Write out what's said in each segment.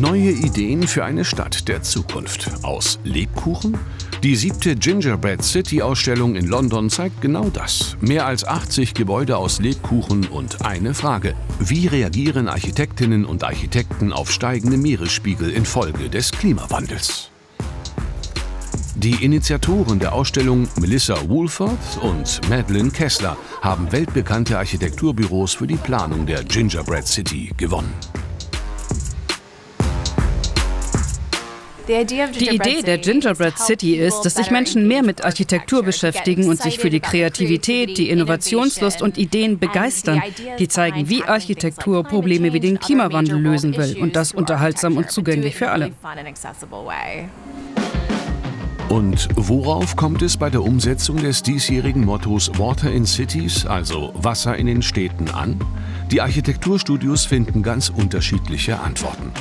Neue Ideen für eine Stadt der Zukunft. Aus Lebkuchen? Die siebte Gingerbread City Ausstellung in London zeigt genau das. Mehr als 80 Gebäude aus Lebkuchen und eine Frage. Wie reagieren Architektinnen und Architekten auf steigende Meeresspiegel infolge des Klimawandels? Die Initiatoren der Ausstellung Melissa Woolford und Madeline Kessler haben weltbekannte Architekturbüros für die Planung der Gingerbread City gewonnen. Die Idee der Gingerbread City ist, dass sich Menschen mehr mit Architektur beschäftigen und sich für die Kreativität, die Innovationslust und Ideen begeistern, die zeigen, wie Architektur Probleme wie den Klimawandel lösen will und das unterhaltsam und zugänglich für alle. Und worauf kommt es bei der Umsetzung des diesjährigen Mottos Water in Cities, also Wasser in den Städten, an? Die Architekturstudios finden ganz unterschiedliche Antworten.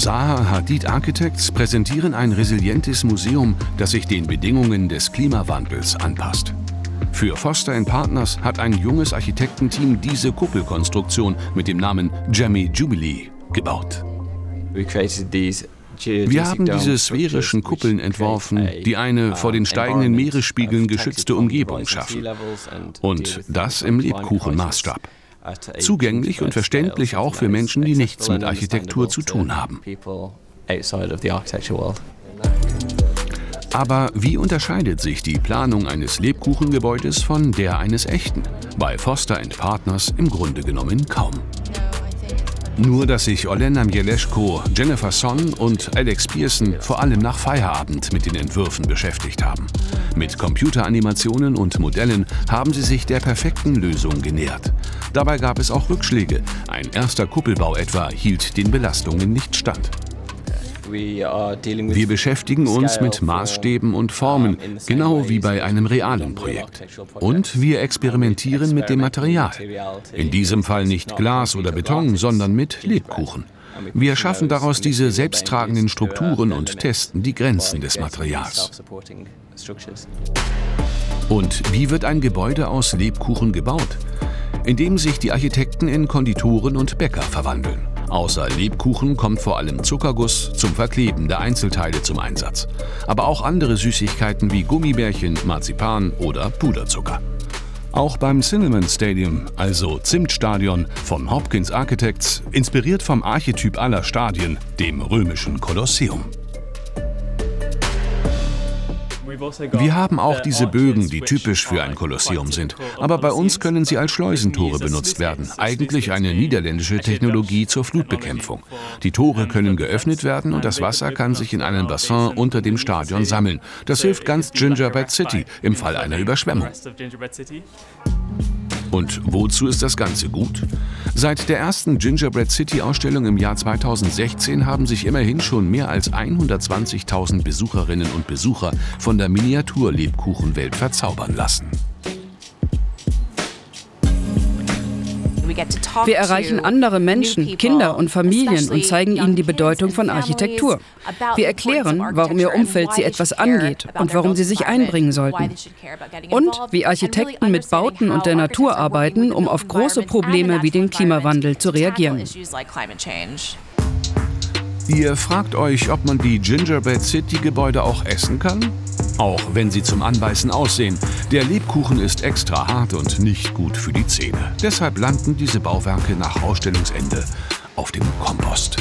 Zaha Hadid Architects präsentieren ein resilientes Museum, das sich den Bedingungen des Klimawandels anpasst. Für Foster Partners hat ein junges Architektenteam diese Kuppelkonstruktion mit dem Namen Jammy Jubilee gebaut. Wir haben diese sphärischen Kuppeln entworfen, die eine vor den steigenden Meeresspiegeln geschützte Umgebung schaffen. Und das im Lebkuchenmaßstab. Zugänglich und verständlich auch für Menschen, die nichts mit Architektur zu tun haben. Aber wie unterscheidet sich die Planung eines Lebkuchengebäudes von der eines echten? Bei Foster Partners im Grunde genommen kaum. Nur, dass sich Olena Mieleschko, Jennifer Son und Alex Pearson vor allem nach Feierabend mit den Entwürfen beschäftigt haben. Mit Computeranimationen und Modellen haben sie sich der perfekten Lösung genähert. Dabei gab es auch Rückschläge. Ein erster Kuppelbau etwa hielt den Belastungen nicht stand. Wir beschäftigen uns mit Maßstäben und Formen, genau wie bei einem realen Projekt. Und wir experimentieren mit dem Material. In diesem Fall nicht Glas oder Beton, sondern mit Lebkuchen. Wir schaffen daraus diese selbsttragenden Strukturen und testen die Grenzen des Materials. Und wie wird ein Gebäude aus Lebkuchen gebaut? Indem sich die Architekten in Konditoren und Bäcker verwandeln. Außer Lebkuchen kommt vor allem Zuckerguss zum Verkleben der Einzelteile zum Einsatz. Aber auch andere Süßigkeiten wie Gummibärchen, Marzipan oder Puderzucker. Auch beim Cinnamon Stadium, also Zimtstadion von Hopkins Architects, inspiriert vom Archetyp aller Stadien, dem römischen Kolosseum. Wir haben auch diese Bögen, die typisch für ein Kolosseum sind. Aber bei uns können sie als Schleusentore benutzt werden. Eigentlich eine niederländische Technologie zur Flutbekämpfung. Die Tore können geöffnet werden und das Wasser kann sich in einem Bassin unter dem Stadion sammeln. Das hilft ganz Gingerbread City im Fall einer Überschwemmung. Und wozu ist das Ganze gut? Seit der ersten Gingerbread City Ausstellung im Jahr 2016 haben sich immerhin schon mehr als 120.000 Besucherinnen und Besucher von der Miniatur-Lebkuchenwelt verzaubern lassen. Wir erreichen andere Menschen, Kinder und Familien und zeigen ihnen die Bedeutung von Architektur. Wir erklären, warum ihr Umfeld sie etwas angeht und warum sie sich einbringen sollten. Und wie Architekten mit Bauten und der Natur arbeiten, um auf große Probleme wie den Klimawandel zu reagieren. Ihr fragt euch, ob man die Gingerbread City Gebäude auch essen kann? Auch wenn sie zum Anbeißen aussehen. Der Lebkuchen ist extra hart und nicht gut für die Zähne. Deshalb landen diese Bauwerke nach Ausstellungsende auf dem Kompost.